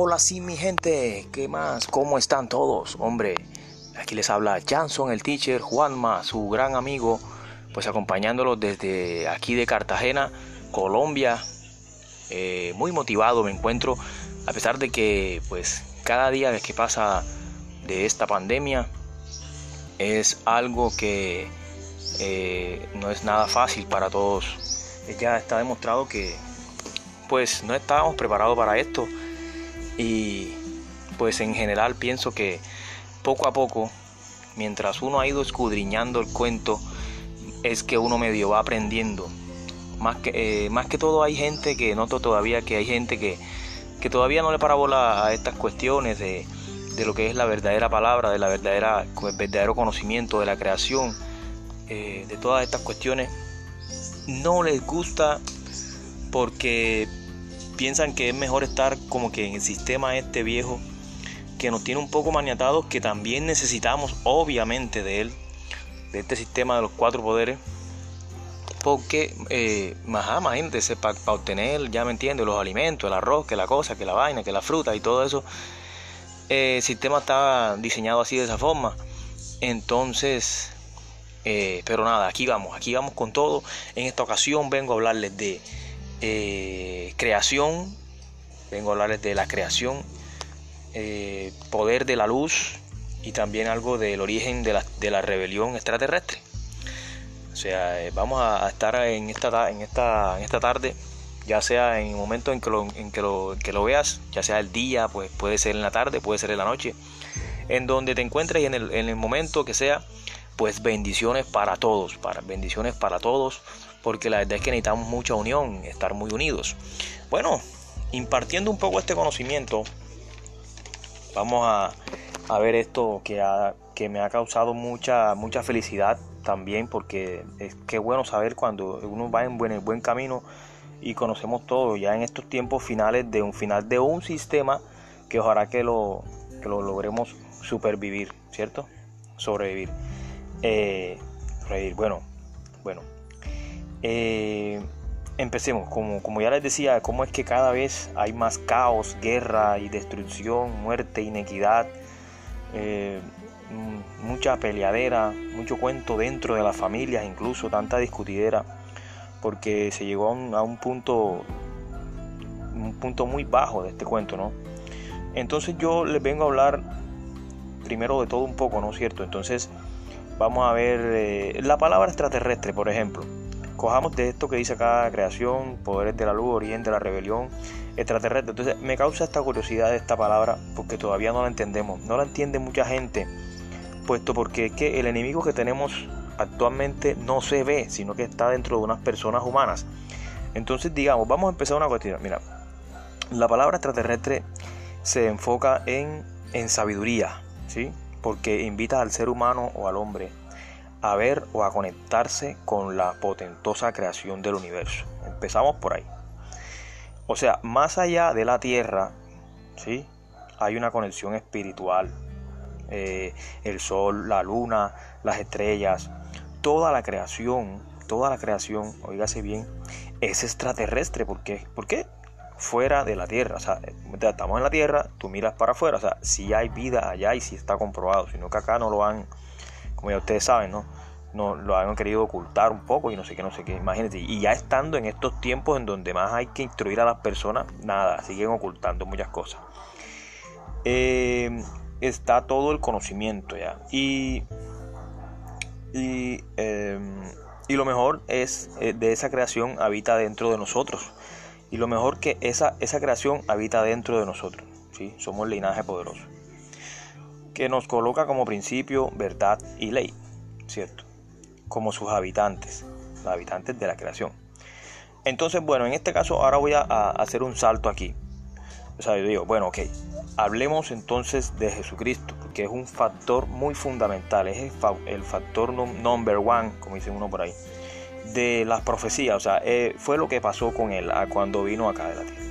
Hola sí mi gente, ¿qué más? ¿Cómo están todos? Hombre, aquí les habla Janson, el teacher, Juanma, su gran amigo, pues acompañándolos desde aquí de Cartagena, Colombia. Eh, muy motivado me encuentro, a pesar de que pues cada día que pasa de esta pandemia es algo que eh, no es nada fácil para todos. Ya está demostrado que pues no estábamos preparados para esto y pues en general pienso que poco a poco, mientras uno ha ido escudriñando el cuento, es que uno medio va aprendiendo. Más que, eh, más que todo hay gente que noto todavía que hay gente que, que todavía no le parabola a estas cuestiones de, de, lo que es la verdadera palabra, de la verdadera, el verdadero conocimiento de la creación, eh, de todas estas cuestiones. No les gusta porque piensan que es mejor estar como que en el sistema este viejo que nos tiene un poco maniatados, que también necesitamos obviamente de él, de este sistema de los cuatro poderes, porque eh, más, imagínense, para, obtener, ya me entiende, los alimentos, el arroz, que la cosa, que la vaina, que la fruta y todo eso, eh, el sistema está diseñado así de esa forma. Entonces, eh, pero nada, aquí vamos, aquí vamos con todo. En esta ocasión vengo a hablarles de eh, creación, vengo a hablarles de la creación, eh, poder de la luz y también algo del origen de la, de la rebelión extraterrestre. O sea, eh, vamos a, estar en esta, en, esta, en esta tarde, ya sea en el momento en que, lo, en que lo, que lo veas, ya sea el día, pues puede ser en la tarde, puede ser en la noche, en donde te encuentres y en el, en el momento que sea, pues bendiciones para todos, para bendiciones para todos porque la verdad es que necesitamos mucha unión, estar muy unidos. Bueno, impartiendo un poco este conocimiento, vamos a, ver esto que, que me ha causado mucha, mucha felicidad también, porque es que bueno saber cuando uno va en buen, buen camino y conocemos todo, ya en estos tiempos finales de un final de un sistema que ojalá que lo, que lo logremos supervivir, ¿cierto? Sobrevivir. Eh, bueno, bueno, eh, empecemos, como, como ya les decía, cómo es que cada vez hay más caos, guerra y destrucción, muerte, inequidad, eh, mucha peleadera, mucho cuento dentro de las familias, incluso tanta discutidera, porque se llegó a un, a un punto un punto muy bajo de este cuento, ¿no? Entonces yo les vengo a hablar primero de todo un poco, ¿no es cierto? Entonces vamos a ver eh, la palabra extraterrestre, por ejemplo. Cojamos de esto que dice acá, creación, poderes de la luz, origen de la rebelión, extraterrestre. Entonces me causa esta curiosidad de esta palabra porque todavía no la entendemos. No la entiende mucha gente, puesto porque es que el enemigo que tenemos actualmente no se ve, sino que está dentro de unas personas humanas. Entonces digamos, vamos a empezar una cuestión. Mira, la palabra extraterrestre se enfoca en, en sabiduría, ¿sí? Porque invita al ser humano o al hombre a ver o a conectarse con la potentosa creación del universo. Empezamos por ahí. O sea, más allá de la Tierra, ¿sí? hay una conexión espiritual. Eh, el sol, la luna, las estrellas, toda la creación, toda la creación, oígase bien, es extraterrestre. ¿Por qué? ¿Por qué? Fuera de la Tierra. O sea, estamos en la Tierra, tú miras para afuera. O sea, si hay vida allá y si está comprobado, sino que acá no lo han como ya ustedes saben, ¿no? No, lo han querido ocultar un poco y no sé qué, no sé qué, imagínense. Y ya estando en estos tiempos en donde más hay que instruir a las personas, nada, siguen ocultando muchas cosas. Eh, está todo el conocimiento ya. Y, y, em, lo mejor es, eh, de esa creación habita dentro de nosotros. Y lo mejor que esa, esa creación habita dentro de nosotros. ¿sí? Somos linaje poderoso que nos coloca como principio, verdad y ley, ¿cierto? Como sus habitantes, los habitantes de la creación. Entonces, bueno, en este caso ahora voy a, hacer un salto aquí. O sea, yo digo, bueno, ok, hablemos entonces de Jesucristo, que es un factor muy fundamental, es el, factor number one, como dice uno por ahí, de las profecías, o sea, eh, fue lo que pasó con él cuando vino acá de la tierra.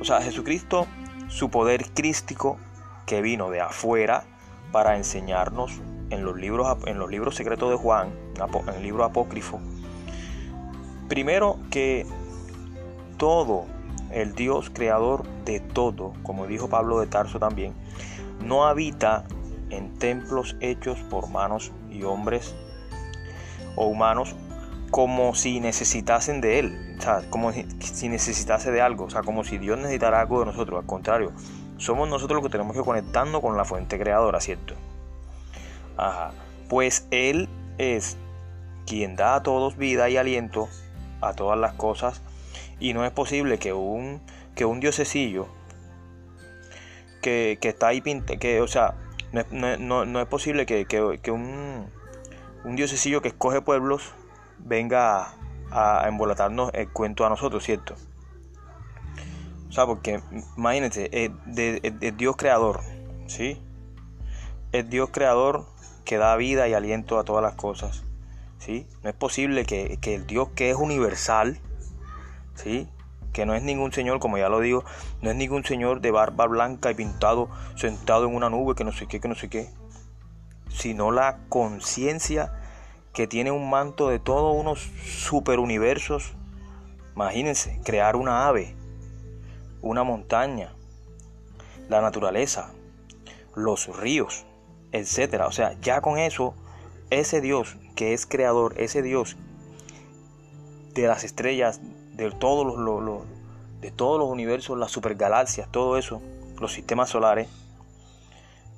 O sea, Jesucristo, su poder crístico que vino de afuera, para enseñarnos en los libros, en los libros secretos de Juan, en el libro apócrifo, primero que todo, el Dios creador de todo, como dijo Pablo de Tarso también, no habita en templos hechos por manos y hombres o humanos como si necesitasen de Él, o sea, como si necesitase de algo, o sea, como si Dios necesitara algo de nosotros, al contrario, somos nosotros los que tenemos que conectarnos con la fuente creadora, ¿cierto? Ajá, pues Él es quien da a todos vida y aliento a todas las cosas y no es posible que un, que un diosecillo que, está ahí pinte, que, o sea, no, es posible que, un, un diosecillo que escoge pueblos venga a, embolatarnos el cuento a nosotros, ¿cierto? Sea, porque imagínense, es, Dios creador, ¿sí? Es Dios creador que da vida y aliento a todas las cosas, ¿sí? No es posible que, que el Dios que es universal, ¿sí? que no es ningún señor, como ya lo digo, no es ningún señor de barba blanca y pintado, sentado en una nube, que no sé qué, que no sé qué, sino la conciencia que tiene un manto de todos unos superuniversos. Imagínense, crear una ave, una montaña, la naturaleza, los ríos, etcétera. O sea, ya con eso, ese Dios que es creador, ese Dios de las estrellas, de todos los, de todos los universos, las supergalaxias, todo eso, los sistemas solares,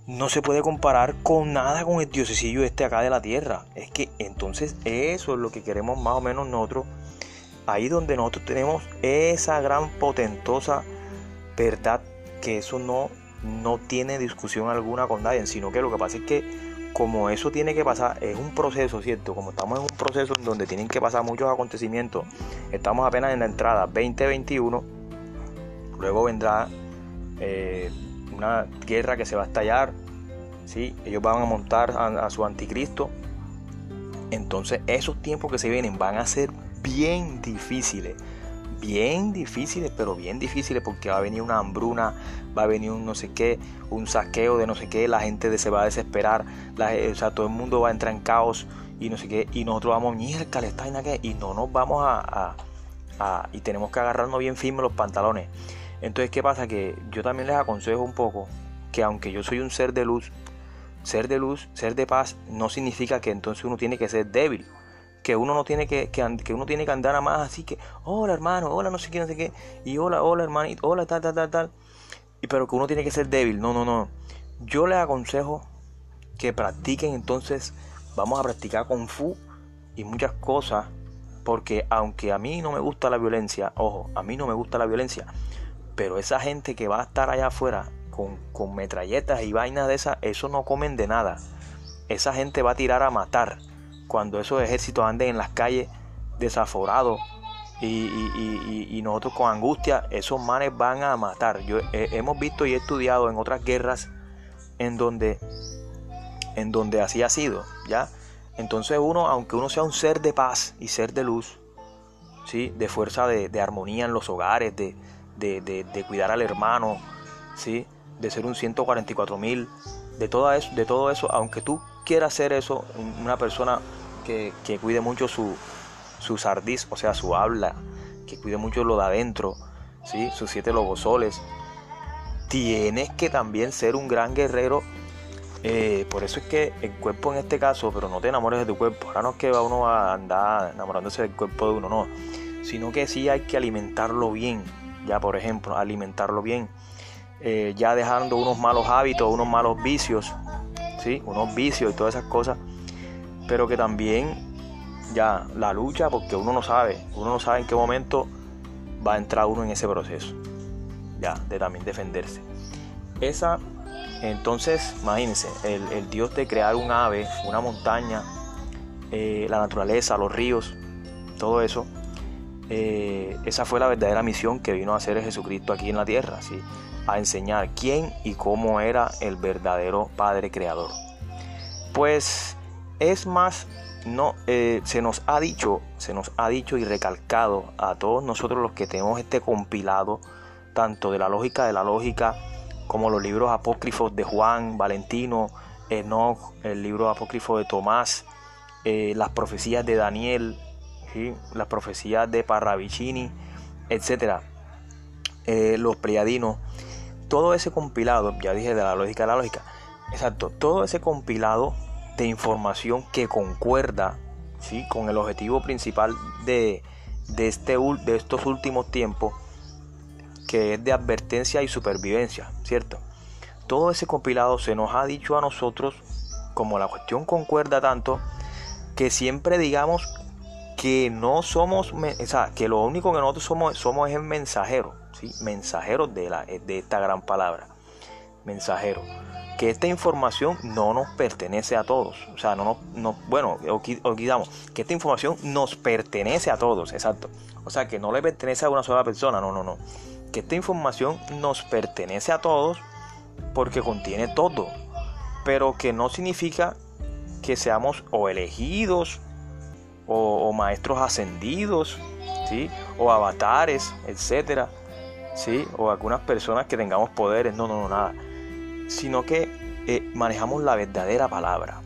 no se puede comparar con nada con el diosecillo este acá de la Tierra. Es que entonces eso es lo que queremos más o menos nosotros. Ahí donde nosotros tenemos esa gran potentosa verdad que eso no, no tiene discusión alguna con nadie, sino que lo que pasa es que como eso tiene que pasar, es un proceso, ¿cierto? Como estamos en un proceso en donde tienen que pasar muchos acontecimientos, estamos apenas en la entrada 2021, luego vendrá eh, una guerra que se va a estallar, ¿sí? Ellos van a montar a, su anticristo, entonces esos tiempos que se vienen van a ser bien difíciles bien difíciles, pero bien difíciles porque va a venir una hambruna, va a venir un no sé qué, un saqueo de no sé qué, la gente se va a desesperar, la, o sea, todo el mundo va a entrar en caos y no sé qué, y nosotros vamos, mierda, está en qué, y no nos vamos a, a, y tenemos que agarrarnos bien firme los pantalones. Entonces, ¿qué pasa? Que yo también les aconsejo un poco que aunque yo soy un ser de luz, ser de luz, ser de paz, no significa que entonces uno tiene que ser débil que uno no tiene que, que, uno tiene que andar a más así que, hola hermano, hola no sé qué, no sé qué, y hola, hola hermanito, hola tal, tal, tal, tal, y pero que uno tiene que ser débil, no, no, no. Yo les aconsejo que practiquen entonces, vamos a practicar Kung Fu y muchas cosas, porque aunque a mí no me gusta la violencia, ojo, a mí no me gusta la violencia, pero esa gente que va a estar allá afuera con, con metralletas y vainas de esas, eso no comen de nada. Esa gente va a tirar a matar cuando esos ejércitos anden en las calles desaforados y, nosotros con angustia, esos manes van a matar. Yo, hemos visto y he estudiado en otras guerras en donde, en donde así ha sido, ¿ya? Entonces uno, aunque uno sea un ser de paz y ser de luz, ¿sí? de fuerza de, armonía en los hogares, de, de, cuidar al hermano, ¿sí? de ser un 144 mil, de, todo eso, de todo eso, aunque tú quieras ser eso, una persona que, cuide mucho su, su sardiz, o sea, su habla, que cuide mucho lo de adentro, ¿sí? sus siete lobosoles. Tienes que también ser un gran guerrero. Eh, por eso es que el cuerpo en este caso, pero no te enamores de tu cuerpo. Ahora no es que va uno a andar enamorándose del cuerpo de uno, no. Sino que sí hay que alimentarlo bien. Ya, por ejemplo, alimentarlo bien. Eh, ya dejando unos malos hábitos, unos malos vicios, unos vicios y todas esas cosas pero que también ya la lucha, porque uno no sabe, uno no sabe en qué momento va a entrar uno en ese proceso, ya, de también defenderse. Esa, entonces, imagínense, el, Dios de crear un ave, una montaña, eh, la naturaleza, los ríos, todo eso, eh, esa fue la verdadera misión que vino a hacer Jesucristo aquí en la tierra, ¿sí? A enseñar quién y cómo era el verdadero Padre Creador. Pues es más, no, eh, se nos ha dicho, se nos ha dicho y recalcado a todos nosotros los que tenemos este compilado, tanto de la lógica de la lógica, como los libros apócrifos de Juan, Valentino, Enoch, el libro apócrifo de Tomás, eh, las profecías de Daniel, las profecías de Parravicini, etc. eh, los pleiadinos, todo ese compilado, ya dije de la lógica de la lógica, exacto, todo ese compilado de información que concuerda ¿sí? con el objetivo principal de, de, este, de estos últimos tiempos, que es de advertencia y supervivencia, ¿cierto? Todo ese compilado se nos ha dicho a nosotros, como la cuestión concuerda tanto, que siempre digamos que no somos, o sea, que lo único que nosotros somos, somos es mensajeros, mensajeros de, la, de esta gran palabra, mensajero. Que esta información no nos pertenece a todos, o sea, no nos, bueno, olvidamos, que esta información nos pertenece a todos, exacto. O sea, que no le pertenece a una sola persona, no, no, no. Que esta información nos pertenece a todos porque contiene todo, pero que no significa que seamos o elegidos o, maestros ascendidos, ¿sí? o avatares, etcétera, ¿sí? o algunas personas que tengamos poderes, no, no, no, nada, sino que eh, manejamos la verdadera palabra.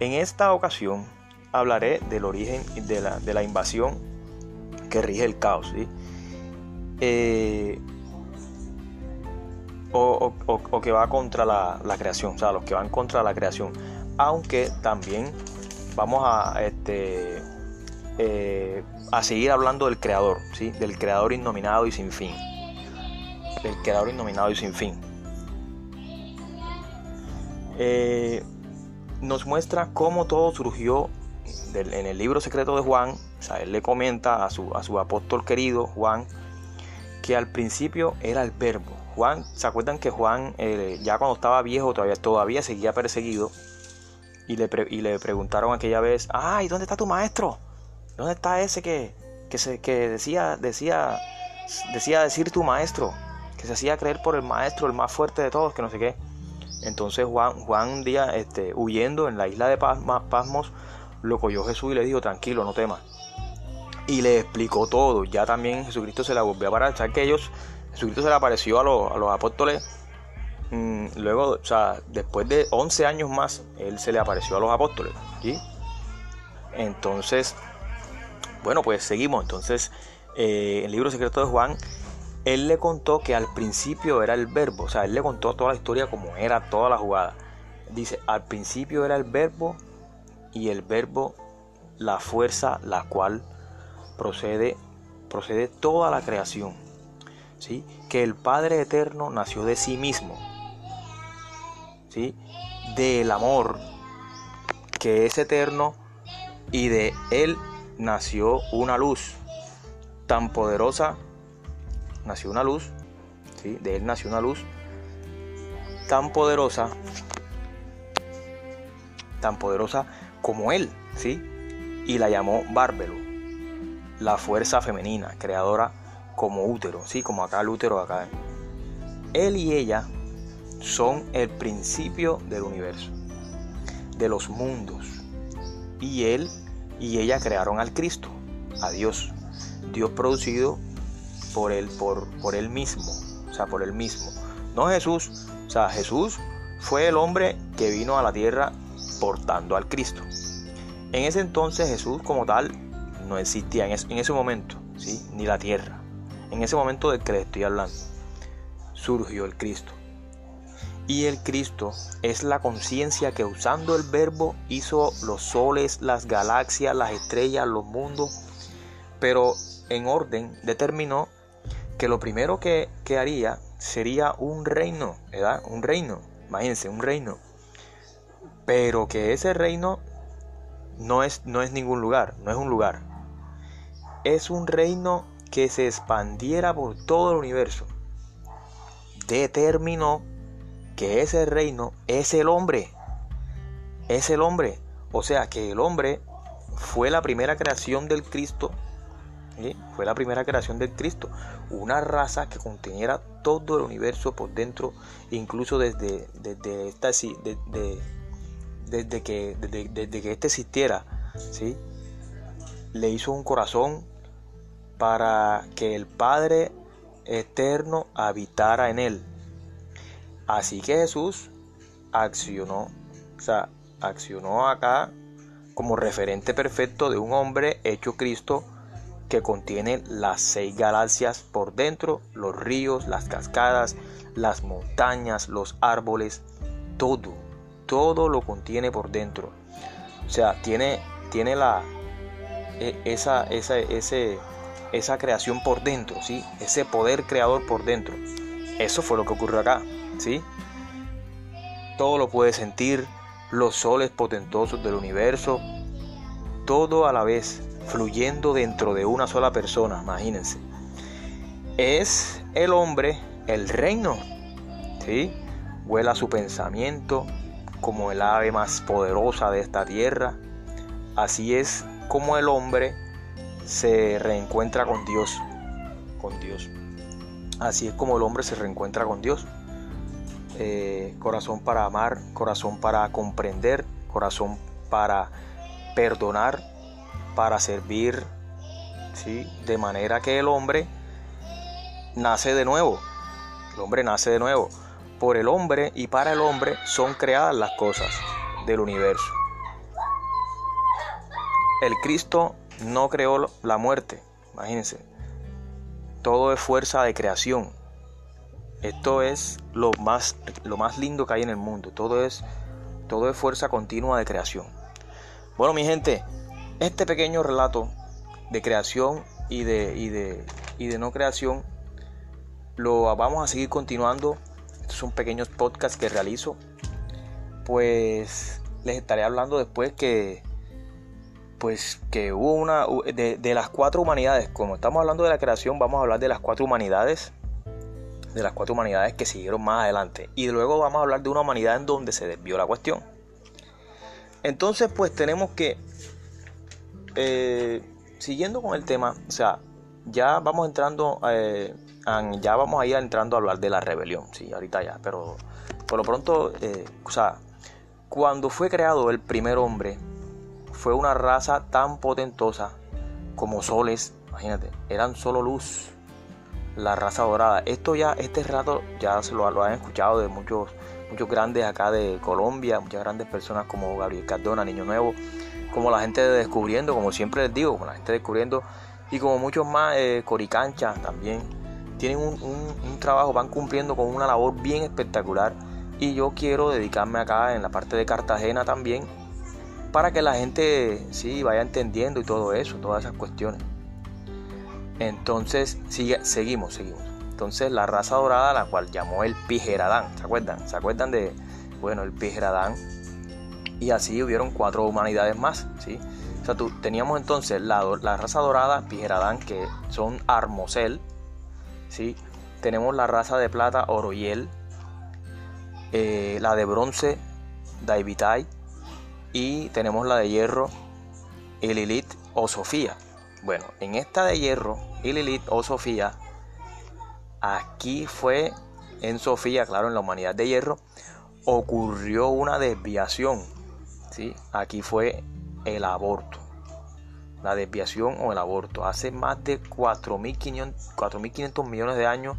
En esta ocasión hablaré del origen de la, de la invasión que rige el caos, ¿sí? Eh, o, o, que va contra la, la, creación, o sea, los que van contra la creación. Aunque también vamos a, este, eh, a seguir hablando del creador, ¿sí? del creador innominado y sin fin. Del creador innominado y sin fin. Eh, nos muestra cómo todo surgió en el libro secreto de Juan. O sea, él le comenta a su, a su apóstol querido Juan que al principio era el verbo. Juan, ¿se acuerdan que Juan eh, ya cuando estaba viejo todavía, todavía seguía perseguido? y le, y le preguntaron aquella vez, ay, ¿dónde está tu maestro? ¿Dónde está ese que, que, se, que decía, decía, decía decir tu maestro? Que se hacía creer por el maestro, el más fuerte de todos, que no sé qué. Entonces Juan, Juan un día, este, huyendo en la isla de Pasmos, lo cogió Jesús y le dijo, tranquilo, no temas. Y le explicó todo. Ya también Jesucristo se la volvió a parar. O que ellos, Jesucristo se le apareció a los, a los apóstoles Mm, luego, o sea, después de 11 años más, él se le apareció a los apóstoles. ¿sí? Entonces, bueno, pues seguimos. Entonces, eh, el libro secreto de Juan, él le contó que al principio era el verbo, o sea, él le contó toda la historia como era toda la jugada. Dice, al principio era el verbo y el verbo la fuerza la cual procede procede toda la creación. ¿sí? Que el Padre Eterno nació de sí mismo del amor que es eterno y de él nació una luz tan poderosa, nació una luz, ¿sí? de él nació una luz tan poderosa, tan poderosa como él, ¿sí? y la llamó Bárbelo, la fuerza femenina, creadora como útero, ¿sí? como acá el útero acá. Él y ella son el principio del universo, de los mundos. Y él y ella crearon al Cristo, a Dios. Dios producido por él, por, por él mismo, o sea, por él mismo. No Jesús, o sea, Jesús fue el hombre que vino a la tierra portando al Cristo. En ese entonces Jesús como tal no existía, en ese, en ese momento, ¿sí? ni la tierra. En ese momento del que le estoy hablando, surgió el Cristo. Y el Cristo es la conciencia que usando el verbo hizo los soles, las galaxias, las estrellas, los mundos, pero en orden determinó que lo primero que, haría sería un reino, ¿verdad? Un reino, imagínense, un reino. Pero que ese reino no es, no es ningún lugar, no es un lugar. Es un reino que se expandiera por todo el universo. Determinó que ese reino es el hombre. Es el hombre. O sea que el hombre fue la primera creación del Cristo. Fue la primera creación del Cristo. Una raza que conteniera todo el universo por dentro, incluso desde, desde, esta, desde, que, desde, que este existiera. ¿sí? Le hizo un corazón para que el Padre eterno habitara en él. Así que Jesús accionó, o sea, accionó acá como referente perfecto de un hombre hecho Cristo que contiene las seis galaxias por dentro, los ríos, las cascadas, las montañas, los árboles, todo, todo lo contiene por dentro. O sea, tiene, tiene la, e, esa, esa, ese, esa creación por dentro, ¿sí? ese poder creador por dentro. Eso fue lo que ocurrió acá. ¿Sí? Todo lo puede sentir, los soles potentosos del universo, todo a la vez, fluyendo dentro de una sola persona, imagínense. Es el hombre el reino, ¿sí? Vuela su pensamiento como el ave más poderosa de esta tierra. Así es como el hombre se reencuentra con Dios, con Dios. Así es como el hombre se reencuentra con Dios. Eh, corazón para amar, corazón para comprender, corazón para perdonar, para servir, ¿sí? de manera que el hombre nace de nuevo. El hombre nace de nuevo. Por el hombre y para el hombre son creadas las cosas del universo. El Cristo no creó la muerte, imagínense. Todo es fuerza de creación. Esto es lo más, lo más lindo que hay en el mundo. Todo es, todo es fuerza continua de creación. Bueno, mi gente, este pequeño relato de creación y de, y de, y de no creación lo vamos a seguir continuando. Estos son pequeños podcasts que realizo. Pues les estaré hablando después que pues que hubo una de, de, las cuatro humanidades como estamos hablando de la creación vamos a hablar de las cuatro humanidades de las cuatro humanidades que siguieron más adelante. Y luego vamos a hablar de una humanidad en donde se desvió la cuestión. Entonces, pues tenemos que, eh, siguiendo con el tema, o sea, ya vamos entrando, eh, ya vamos a ir entrando a hablar de la rebelión, sí, ahorita ya, pero por lo pronto, eh, o sea, cuando fue creado el primer hombre, fue una raza tan potentosa como soles, imagínate, eran solo luz, la raza dorada. Esto ya, este rato ya se lo, han escuchado de muchos muchos grandes acá de Colombia, muchas grandes personas como Gabriel Cardona, Niño Nuevo, como la gente de Descubriendo, como siempre les digo, como la gente Descubriendo, y como muchos más, eh, Coricancha también, tienen un, trabajo, van cumpliendo con una labor bien espectacular. Y yo quiero dedicarme acá en la parte de Cartagena también, para que la gente sí vaya entendiendo y todo eso, todas esas cuestiones. Entonces, sigue, seguimos, seguimos. Entonces la raza dorada, la cual llamó el Pijeradán, ¿se acuerdan? ¿Se acuerdan de, bueno, el Pijeradán? Y así hubieron cuatro humanidades más, ¿sí? O sea, tú, teníamos entonces la, la raza dorada, Pijeradán, que son Armosel, ¿sí? Tenemos la raza de plata, Oroyel, eh, la de bronce, Daivitai, y tenemos la de hierro, Ililit o Sofía. Bueno, en esta de hierro, Ililit o Sofía, Aquí fue en Sofía, claro, en la humanidad de hierro, ocurrió una desviación. ¿sí? Aquí fue el aborto. La desviación o el aborto. Hace más de 4.500 millones de años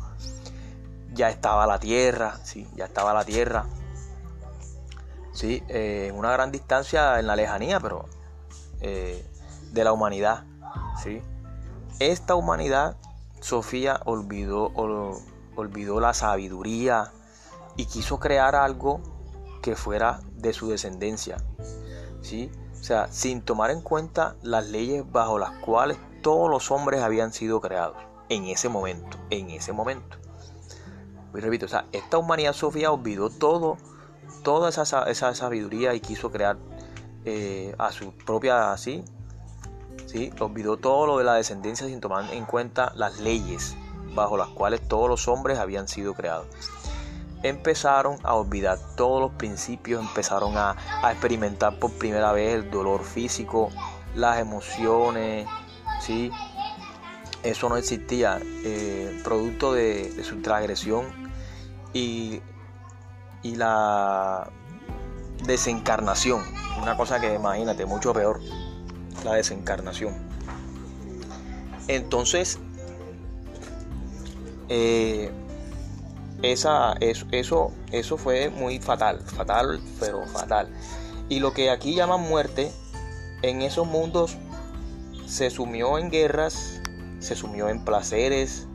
ya estaba la Tierra, ¿sí? ya estaba la Tierra. ¿sí? Eh, en una gran distancia en la lejanía, pero eh, de la humanidad. Esta humanidad Sofía olvidó, olvidó la sabiduría y quiso crear algo que fuera de su descendencia. ¿sí? O sea, sin tomar en cuenta las leyes bajo las cuales todos los hombres habían sido creados en ese momento, en ese momento. Y repito, o sea, esta humanidad Sofía olvidó todo, toda esa, esa sabiduría y quiso crear eh, a su propia, así, ¿sí? olvidó todo lo de la descendencia sin tomar en cuenta las leyes bajo las cuales todos los hombres habían sido creados. Empezaron a olvidar todos los principios, empezaron a, experimentar por primera vez el dolor físico, las emociones, ¿sí? Eso no existía, eh, producto de, su transgresión y, y la desencarnación, una cosa que imagínate, mucho peor la desencarnación. Entonces, eh, esa, eso, eso, eso fue muy fatal, fatal, pero fatal. Y lo que aquí llaman muerte, en esos mundos se sumió en guerras, se sumió en placeres,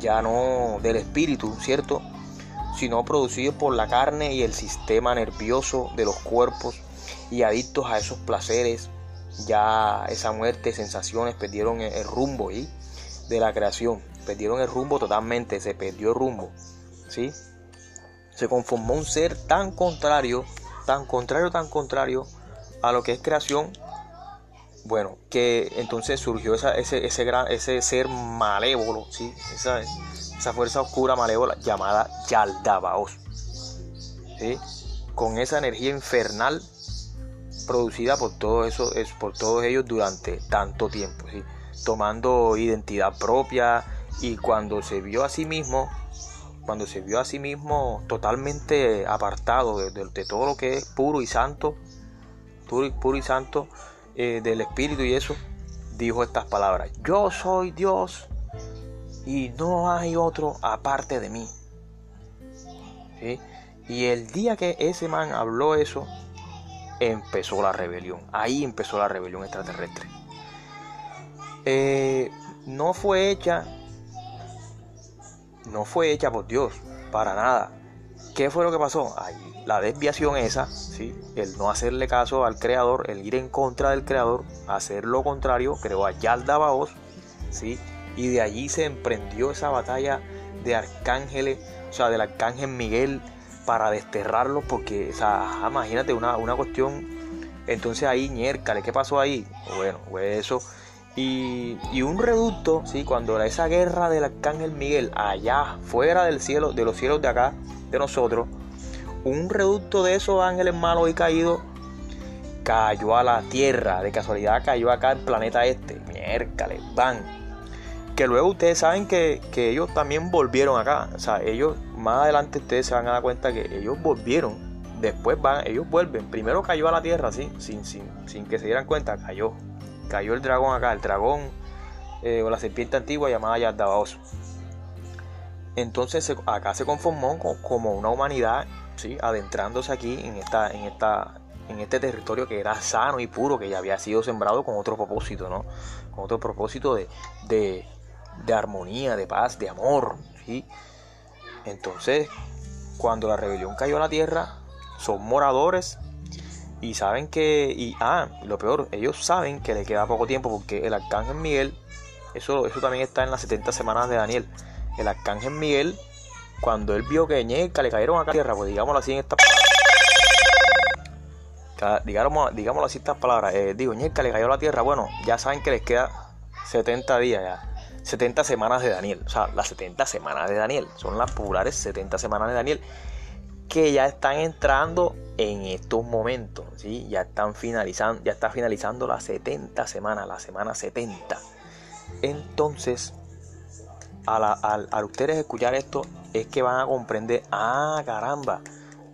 ya no del espíritu, ¿cierto? Sino producidos por la carne y el sistema nervioso de los cuerpos y adictos a esos placeres, ya esa muerte, sensaciones, perdieron el rumbo ¿sí? de la creación, perdieron el rumbo totalmente, se perdió el rumbo, ¿sí? Se conformó un ser tan contrario, tan contrario, tan contrario a lo que es creación, bueno, que entonces surgió ese, ese, gran, ese ser malévolo, ¿sí? esa, esa fuerza oscura malévola llamada Yaldabaoth, ¿sí? con esa energía infernal producida por, todo eso, por todos ellos durante tanto tiempo, ¿sí? tomando identidad propia y cuando se vio a sí mismo, cuando se vio a sí mismo totalmente apartado de, todo lo que es puro y santo, puro, puro y santo eh, del espíritu y eso, dijo estas palabras, yo soy Dios y no hay otro aparte de mí. Y el día que ese man habló eso, empezó la rebelión. Ahí empezó la rebelión extraterrestre. Eh, no fue hecha, no fue hecha por Dios, para nada. ¿Qué fue lo que pasó? Ahí, la desviación esa, ¿sí? el no hacerle caso al creador, el ir en contra del creador, hacer lo contrario, creó a Yaldabaoth, ¿sí? y de allí se emprendió esa batalla de arcángeles, o sea, del arcángel Miguel para desterrarlo porque, o sea, imagínate una, una cuestión. Entonces ahí, ñércale, ¿qué pasó ahí? Bueno, fue eso. Y, un reducto, ¿sí? cuando esa guerra del arcángel Miguel, allá, fuera del cielo, de los cielos de acá, de nosotros, un reducto de esos ángeles malos y caídos cayó a la tierra. De casualidad cayó acá el planeta este. Miércoles, van que luego ustedes saben que, ellos también volvieron acá. O sea, ellos más adelante ustedes se van a dar cuenta que ellos volvieron. Después van, ellos vuelven. Primero cayó a la tierra, sí, sin, sin, sin que se dieran cuenta, cayó. Cayó el dragón acá, el dragón eh, o la serpiente antigua llamada Yardabaoso. Entonces acá se conformó como una humanidad, ¿sí? adentrándose aquí en, esta, en, esta, en este territorio que era sano y puro, que ya había sido sembrado con otro propósito, ¿no? Con otro propósito de, de armonía, de paz, de amor. ¿sí? Entonces, cuando la rebelión cayó a la tierra, son moradores y saben que, y ah, lo peor, ellos saben que le queda poco tiempo porque el arcángel Miguel, eso, eso también está en las 70 semanas de Daniel. El arcángel Miguel, cuando él vio que Ñeca le cayeron a la tierra, pues digámoslo así en estas palabras. Digamos, digámoslo así estas palabras. Eh, digo, Ñeca le cayó a la tierra, bueno, ya saben que les queda 70 días ya. 70 semanas de Daniel. O sea, las 70 semanas de Daniel. Son las populares 70 semanas de Daniel. Que ya están entrando en estos momentos. ¿sí? Ya están finalizando. Ya está finalizando las 70 semanas. La semana 70. Entonces, al, al, ustedes escuchar esto, es que van a comprender. Ah, caramba.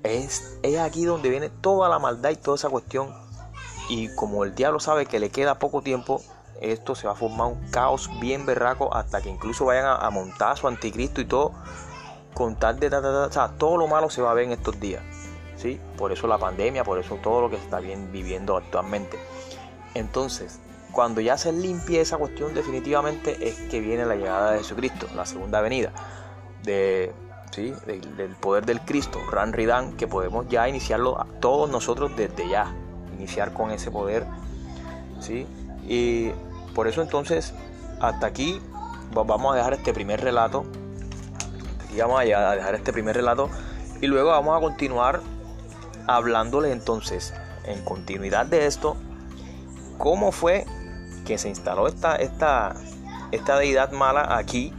Es, es aquí donde viene toda la maldad y toda esa cuestión. Y como el diablo sabe que le queda poco tiempo, esto se va a formar un caos bien berraco hasta que incluso vayan a, montar su anticristo y todo con tal de o sea, todo lo malo se va a ver en estos días ¿sí? por eso la pandemia por eso todo lo que se está bien viviendo actualmente entonces cuando ya se limpie esa cuestión definitivamente es que viene la llegada de Jesucristo la segunda venida de, ¿sí? del, poder del Cristo Ran Ridan que podemos ya iniciarlo todos nosotros desde ya iniciar con ese poder ¿sí? Y por eso entonces, hasta aquí vamos a dejar este primer relato. Aquí vamos a dejar este primer relato. Y luego vamos a continuar hablándole entonces, en continuidad de esto, cómo fue que se instaló esta, esta, esta deidad mala aquí.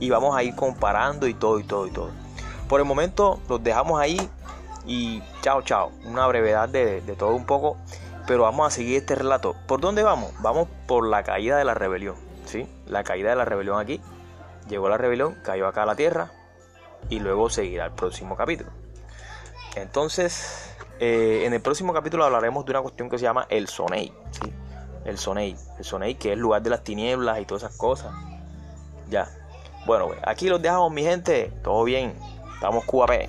Y vamos a ir comparando y todo y todo y todo. Por el momento los dejamos ahí y chao chao. Una brevedad de todo un poco. Pero vamos a seguir este relato. ¿Por dónde vamos? Vamos por la caída de la rebelión. ¿sí? La caída de la rebelión aquí. Llegó la rebelión, cayó acá a la tierra y luego seguirá el próximo capítulo. Entonces, eh, en el próximo capítulo hablaremos de una cuestión que se llama el Sonei. ¿sí? El Sonei. El Sonei que es el lugar de las tinieblas y todas esas cosas. Ya. Bueno, aquí los dejamos mi gente. Todo bien. Estamos QAP.